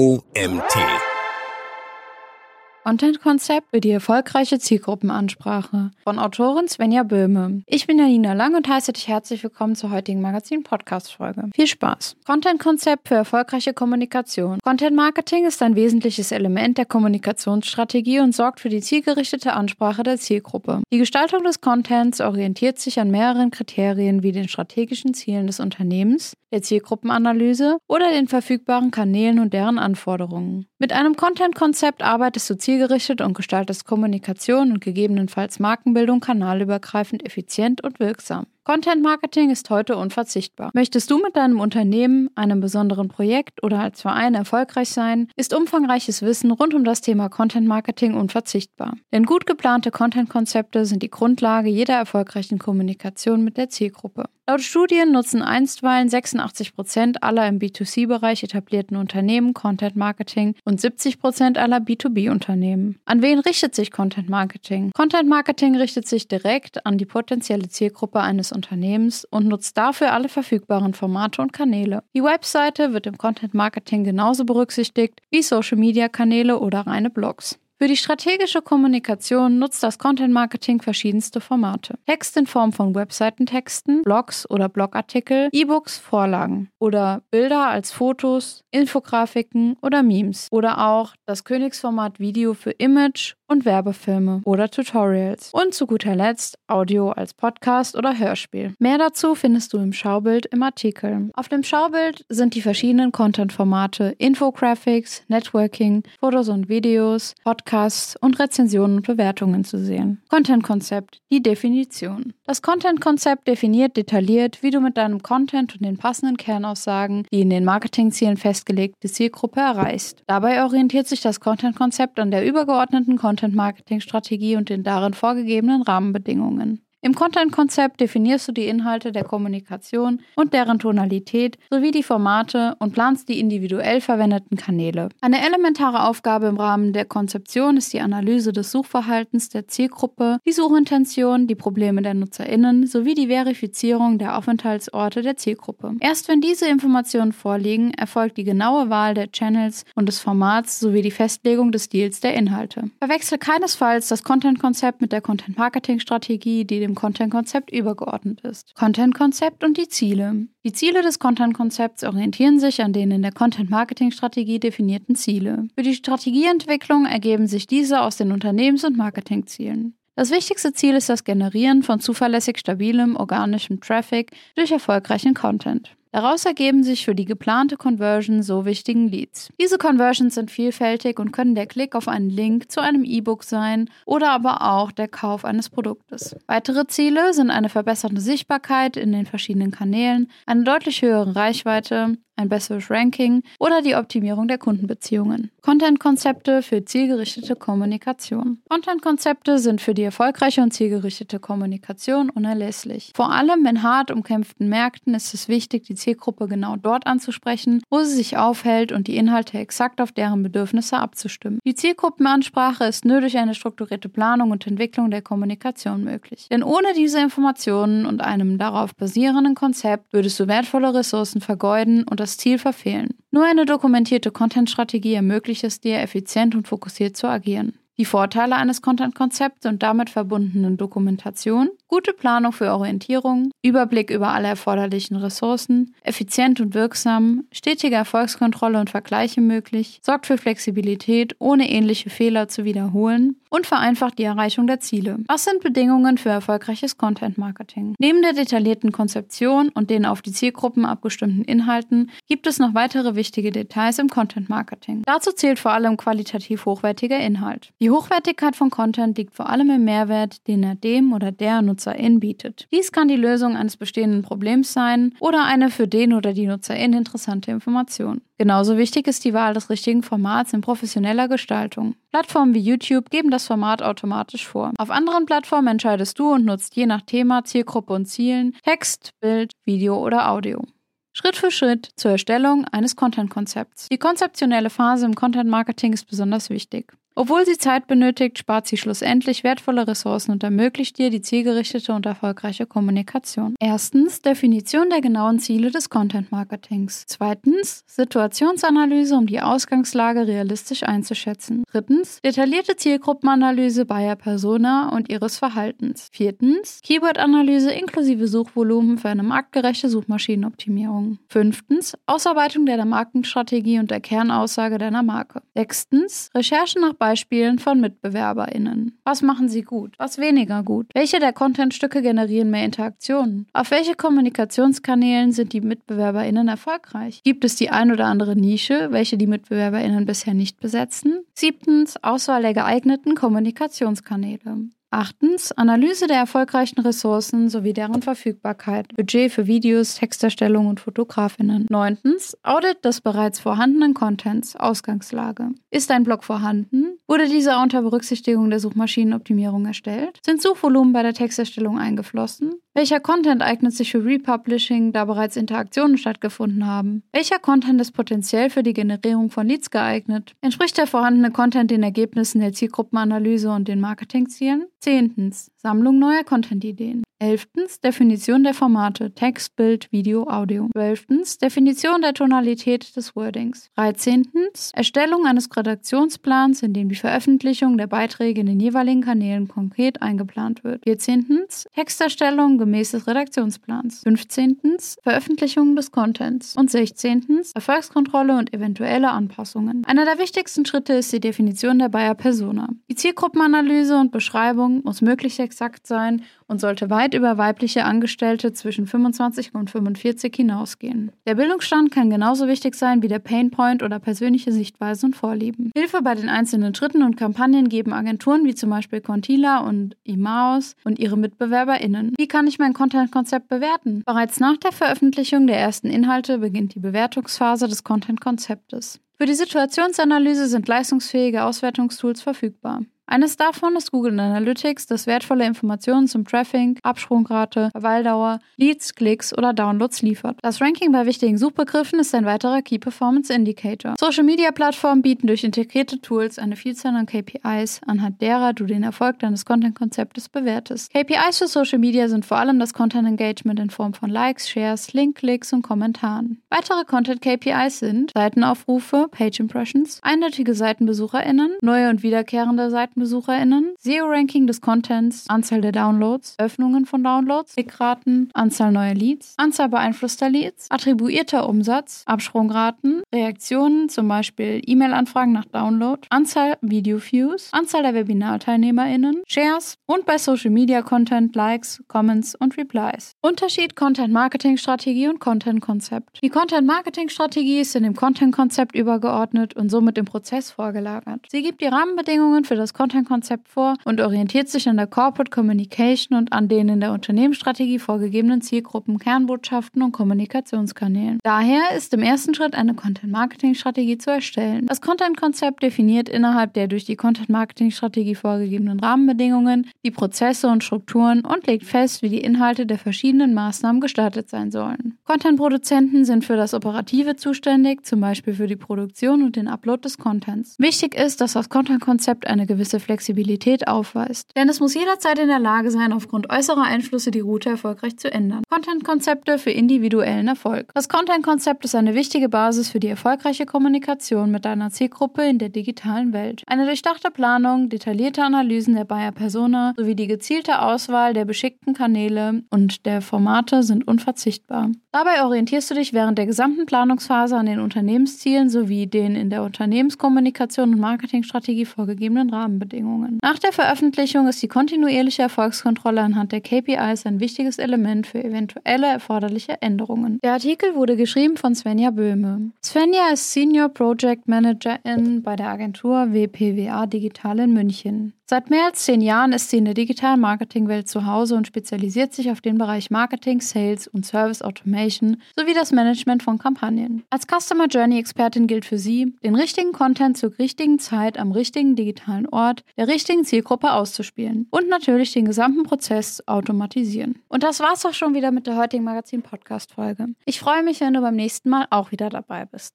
OMT. Content-Konzept für die erfolgreiche Zielgruppenansprache von Autorin Svenja Böhme. Ich bin Janina Lang und heiße dich herzlich willkommen zur heutigen Magazin-Podcast-Folge. Viel Spaß! Content-Konzept für erfolgreiche Kommunikation. Content-Marketing ist ein wesentliches Element der Kommunikationsstrategie und sorgt für die zielgerichtete Ansprache der Zielgruppe. Die Gestaltung des Contents orientiert sich an mehreren Kriterien wie den strategischen Zielen des Unternehmens, der Zielgruppenanalyse oder den verfügbaren Kanälen und deren Anforderungen. Mit einem Content-Konzept arbeitest du zielgerichtet und gestaltest Kommunikation und gegebenenfalls Markenbildung kanalübergreifend effizient und wirksam. Content Marketing ist heute unverzichtbar. Möchtest du mit deinem Unternehmen, einem besonderen Projekt oder als Verein erfolgreich sein, ist umfangreiches Wissen rund um das Thema Content Marketing unverzichtbar. Denn gut geplante Content-Konzepte sind die Grundlage jeder erfolgreichen Kommunikation mit der Zielgruppe. Laut Studien nutzen einstweilen 86 Prozent aller im B2C-Bereich etablierten Unternehmen Content Marketing und 70 Prozent aller B2B-Unternehmen. An wen richtet sich Content Marketing? Content Marketing richtet sich direkt an die potenzielle Zielgruppe eines Unternehmens und nutzt dafür alle verfügbaren Formate und Kanäle. Die Webseite wird im Content Marketing genauso berücksichtigt wie Social Media Kanäle oder reine Blogs. Für die strategische Kommunikation nutzt das Content Marketing verschiedenste Formate. Text in Form von Webseitentexten, Blogs oder Blogartikel, E-Books, Vorlagen oder Bilder als Fotos, Infografiken oder Memes oder auch das Königsformat Video für Image und Werbefilme oder Tutorials. Und zu guter Letzt Audio als Podcast oder Hörspiel. Mehr dazu findest du im Schaubild im Artikel. Auf dem Schaubild sind die verschiedenen Content-Formate Infographics, Networking, Fotos und Videos, Podcasts und Rezensionen und Bewertungen zu sehen. Content-Konzept, die Definition. Das Content-Konzept definiert detailliert, wie du mit deinem Content und den passenden Kernaussagen die in den Marketingzielen festgelegte Zielgruppe erreichst. Dabei orientiert sich das Content-Konzept an der übergeordneten Content Content-Marketing-Strategie und den darin vorgegebenen Rahmenbedingungen. Im Content-Konzept definierst du die Inhalte der Kommunikation und deren Tonalität sowie die Formate und planst die individuell verwendeten Kanäle. Eine elementare Aufgabe im Rahmen der Konzeption ist die Analyse des Suchverhaltens der Zielgruppe, die Suchintention, die Probleme der NutzerInnen sowie die Verifizierung der Aufenthaltsorte der Zielgruppe. Erst wenn diese Informationen vorliegen, erfolgt die genaue Wahl der Channels und des Formats sowie die Festlegung des Deals der Inhalte. Verwechsel keinesfalls das Content-Konzept mit der Content-Marketing-Strategie, die dem dem Content-Konzept übergeordnet ist. Content-Konzept und die Ziele. Die Ziele des Content-Konzepts orientieren sich an den in der Content-Marketing-Strategie definierten Ziele. Für die Strategieentwicklung ergeben sich diese aus den Unternehmens- und Marketingzielen. Das wichtigste Ziel ist das Generieren von zuverlässig stabilem, organischem Traffic durch erfolgreichen Content. Daraus ergeben sich für die geplante Conversion so wichtigen Leads. Diese Conversions sind vielfältig und können der Klick auf einen Link zu einem E-Book sein oder aber auch der Kauf eines Produktes. Weitere Ziele sind eine verbesserte Sichtbarkeit in den verschiedenen Kanälen, eine deutlich höhere Reichweite, ein besseres Ranking oder die Optimierung der Kundenbeziehungen. Content-Konzepte für zielgerichtete Kommunikation. Content-Konzepte sind für die erfolgreiche und zielgerichtete Kommunikation unerlässlich. Vor allem in hart umkämpften Märkten ist es wichtig, die Zielgruppe genau dort anzusprechen, wo sie sich aufhält und die Inhalte exakt auf deren Bedürfnisse abzustimmen. Die Zielgruppenansprache ist nur durch eine strukturierte Planung und Entwicklung der Kommunikation möglich. Denn ohne diese Informationen und einem darauf basierenden Konzept würdest du wertvolle Ressourcen vergeuden und das das Ziel verfehlen. Nur eine dokumentierte Content-Strategie ermöglicht es dir, effizient und fokussiert zu agieren. Die Vorteile eines Content-Konzepts und damit verbundenen Dokumentation, gute Planung für Orientierung, Überblick über alle erforderlichen Ressourcen, effizient und wirksam, stetige Erfolgskontrolle und Vergleiche möglich, sorgt für Flexibilität, ohne ähnliche Fehler zu wiederholen und vereinfacht die Erreichung der Ziele. Was sind Bedingungen für erfolgreiches Content-Marketing? Neben der detaillierten Konzeption und den auf die Zielgruppen abgestimmten Inhalten gibt es noch weitere wichtige Details im Content-Marketing. Dazu zählt vor allem qualitativ hochwertiger Inhalt. Die Hochwertigkeit von Content liegt vor allem im Mehrwert, den er dem oder der Nutzerin bietet. Dies kann die Lösung eines bestehenden Problems sein oder eine für den oder die Nutzerin interessante Information. Genauso wichtig ist die Wahl des richtigen Formats in professioneller Gestaltung. Plattformen wie YouTube geben das Format automatisch vor. Auf anderen Plattformen entscheidest du und nutzt je nach Thema, Zielgruppe und Zielen Text, Bild, Video oder Audio. Schritt für Schritt zur Erstellung eines Content-Konzepts. Die konzeptionelle Phase im Content-Marketing ist besonders wichtig. Obwohl sie Zeit benötigt, spart sie schlussendlich wertvolle Ressourcen und ermöglicht dir die zielgerichtete und erfolgreiche Kommunikation. Erstens Definition der genauen Ziele des Content Marketings. Zweitens Situationsanalyse, um die Ausgangslage realistisch einzuschätzen. Drittens detaillierte Zielgruppenanalyse Buyer Persona und ihres Verhaltens. Viertens Keyword-Analyse inklusive Suchvolumen für eine marktgerechte Suchmaschinenoptimierung. Fünftens Ausarbeitung der Markenstrategie und der Kernaussage deiner Marke. Sechstens Recherche nach Beispielen von MitbewerberInnen. Was machen sie gut? Was weniger gut? Welche der Contentstücke generieren mehr Interaktionen? Auf welche Kommunikationskanälen sind die MitbewerberInnen erfolgreich? Gibt es die ein oder andere Nische, welche die MitbewerberInnen bisher nicht besetzen? Siebtens Auswahl der geeigneten Kommunikationskanäle. Achtens, Analyse der erfolgreichen Ressourcen sowie deren Verfügbarkeit, Budget für Videos, Texterstellung und Fotografinnen. Neuntens, Audit des bereits vorhandenen Contents, Ausgangslage. Ist ein Blog vorhanden? Wurde dieser unter Berücksichtigung der Suchmaschinenoptimierung erstellt? Sind Suchvolumen bei der Texterstellung eingeflossen? Welcher Content eignet sich für Republishing, da bereits Interaktionen stattgefunden haben? Welcher Content ist potenziell für die Generierung von Leads geeignet? Entspricht der vorhandene Content den Ergebnissen der Zielgruppenanalyse und den Marketingzielen? Zehntens. Sammlung neuer Content-Ideen. Elftens Definition der Formate Text, Bild, Video, Audio. Zwölftens Definition der Tonalität des Wordings. Dreizehntens Erstellung eines Redaktionsplans, in dem die Veröffentlichung der Beiträge in den jeweiligen Kanälen konkret eingeplant wird. Vierzehntens Texterstellung gemäß des Redaktionsplans. Fünfzehntens Veröffentlichung des Contents. Und sechzehntens Erfolgskontrolle und eventuelle Anpassungen. Einer der wichtigsten Schritte ist die Definition der Bayer Persona. Die Zielgruppenanalyse und Beschreibung muss möglichst exakt sein und sollte weit über weibliche Angestellte zwischen 25 und 45 hinausgehen. Der Bildungsstand kann genauso wichtig sein wie der Painpoint oder persönliche Sichtweisen und Vorlieben. Hilfe bei den einzelnen Schritten und Kampagnen geben Agenturen wie zum Beispiel Contila und Imaus und ihre MitbewerberInnen. Wie kann ich mein Content-Konzept bewerten? Bereits nach der Veröffentlichung der ersten Inhalte beginnt die Bewertungsphase des Content-Konzeptes. Für die Situationsanalyse sind leistungsfähige Auswertungstools verfügbar. Eines davon ist Google Analytics, das wertvolle Informationen zum Traffic, Absprungrate, Verweildauer, Leads, Klicks oder Downloads liefert. Das Ranking bei wichtigen Suchbegriffen ist ein weiterer Key Performance Indicator. Social Media Plattformen bieten durch integrierte Tools eine Vielzahl an KPIs, anhand derer du den Erfolg deines Content-Konzeptes bewertest. KPIs für Social Media sind vor allem das Content Engagement in Form von Likes, Shares, Link-Klicks und Kommentaren. Weitere Content-KPIs sind Seitenaufrufe, Page Impressions, eindeutige SeitenbesucherInnen, neue und wiederkehrende Seiten BesucherInnen, SEO-Ranking des Contents, Anzahl der Downloads, Öffnungen von Downloads, Klickraten, Anzahl neuer Leads, Anzahl beeinflusster Leads, attribuierter Umsatz, Absprungraten, Reaktionen, zum Beispiel E-Mail-Anfragen nach Download, Anzahl Video-Views, Anzahl der WebinarteilnehmerInnen, Shares und bei Social Media Content, Likes, Comments und Replies. Unterschied Content-Marketing-Strategie und Content-Konzept. Die Content-Marketing-Strategie ist in dem Content-Konzept übergeordnet und somit im Prozess vorgelagert. Sie gibt die Rahmenbedingungen für das Content-Konzept vor und orientiert sich an der Corporate Communication und an den in der Unternehmensstrategie vorgegebenen Zielgruppen, Kernbotschaften und Kommunikationskanälen. Daher ist im ersten Schritt eine Content-Marketing-Strategie zu erstellen. Das Content-Konzept definiert innerhalb der durch die Content-Marketing-Strategie vorgegebenen Rahmenbedingungen die Prozesse und Strukturen und legt fest, wie die Inhalte der verschiedenen Maßnahmen gestaltet sein sollen. Content-Produzenten sind für das Operative zuständig, zum Beispiel für die Produktion und den Upload des Contents. Wichtig ist, dass das Content-Konzept eine gewisse Flexibilität aufweist. Denn es muss jederzeit in der Lage sein, aufgrund äußerer Einflüsse die Route erfolgreich zu ändern. Content-Konzepte für individuellen Erfolg. Das Content-Konzept ist eine wichtige Basis für die erfolgreiche Kommunikation mit deiner Zielgruppe in der digitalen Welt. Eine durchdachte Planung, detaillierte Analysen der Buyer Persona sowie die gezielte Auswahl der beschickten Kanäle und der Formate sind unverzichtbar. Dabei orientierst du dich während der gesamten Planungsphase an den Unternehmenszielen sowie den in der Unternehmenskommunikation und Marketingstrategie vorgegebenen Rahmen. Rahmenbedingungen. Nach der Veröffentlichung ist die kontinuierliche Erfolgskontrolle anhand der KPIs ein wichtiges Element für eventuelle erforderliche Änderungen. Der Artikel wurde geschrieben von Svenja Böhme. Svenja ist Senior Project Managerin bei der Agentur WPWA Digital in München. Seit mehr als zehn Jahren ist sie in der digitalen Marketingwelt zu Hause und spezialisiert sich auf den Bereich Marketing, Sales und Service Automation sowie das Management von Kampagnen. Als Customer Journey Expertin gilt für sie, den richtigen Content zur richtigen Zeit am richtigen digitalen Ort der richtigen Zielgruppe auszuspielen und natürlich den gesamten Prozess automatisieren. Und das war's auch schon wieder mit der heutigen Magazin Podcast Folge. Ich freue mich, wenn du beim nächsten Mal auch wieder dabei bist.